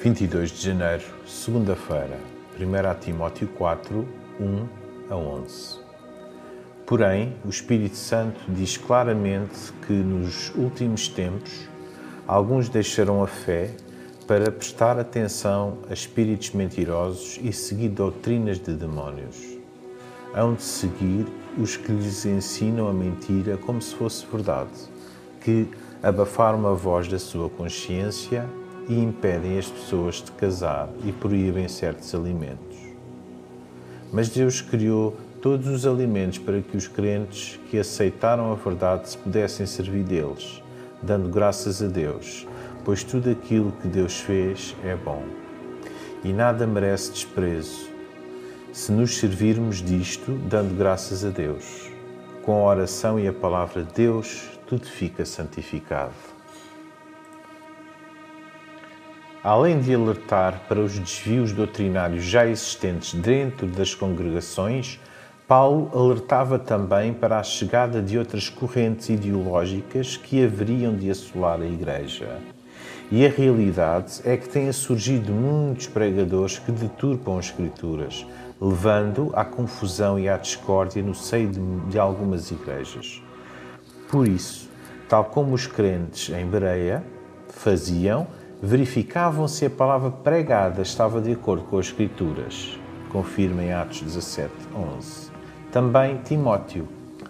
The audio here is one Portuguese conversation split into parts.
22 de janeiro, segunda-feira, 1 Timóteo 4, 1 a 11. Porém, o Espírito Santo diz claramente que nos últimos tempos alguns deixarão a fé para prestar atenção a espíritos mentirosos e seguir doutrinas de demónios. Hão de seguir os que lhes ensinam a mentira como se fosse verdade, que abafaram a voz da sua consciência e impedem as pessoas de casar e proíbem certos alimentos. Mas Deus criou todos os alimentos para que os crentes que aceitaram a verdade se pudessem servir deles, dando graças a Deus, pois tudo aquilo que Deus fez é bom. E nada merece desprezo, se nos servirmos disto, dando graças a Deus. Com a oração e a palavra de Deus, tudo fica santificado. Além de alertar para os desvios doutrinários já existentes dentro das congregações, Paulo alertava também para a chegada de outras correntes ideológicas que haveriam de assolar a Igreja. E a realidade é que têm surgido muitos pregadores que deturpam as Escrituras, levando à confusão e à discórdia no seio de, de algumas igrejas. Por isso, tal como os crentes em Bereia faziam, verificavam se a palavra pregada estava de acordo com as Escrituras. Confirma em Atos 17, 11. Também Timóteo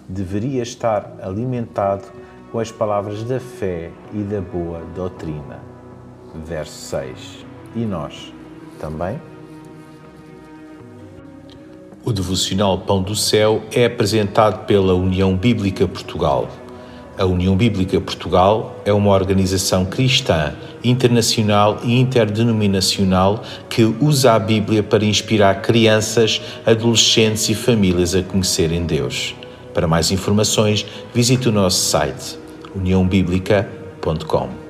deveria estar alimentado com as palavras da fé e da boa doutrina. Verso 6. E nós também? O devocional Pão do Céu é apresentado pela União Bíblica Portugal. A União Bíblica Portugal é uma organização cristã, internacional e interdenominacional que usa a Bíblia para inspirar crianças, adolescentes e famílias a conhecerem Deus. Para mais informações, visite o nosso site uniãobíblica.com.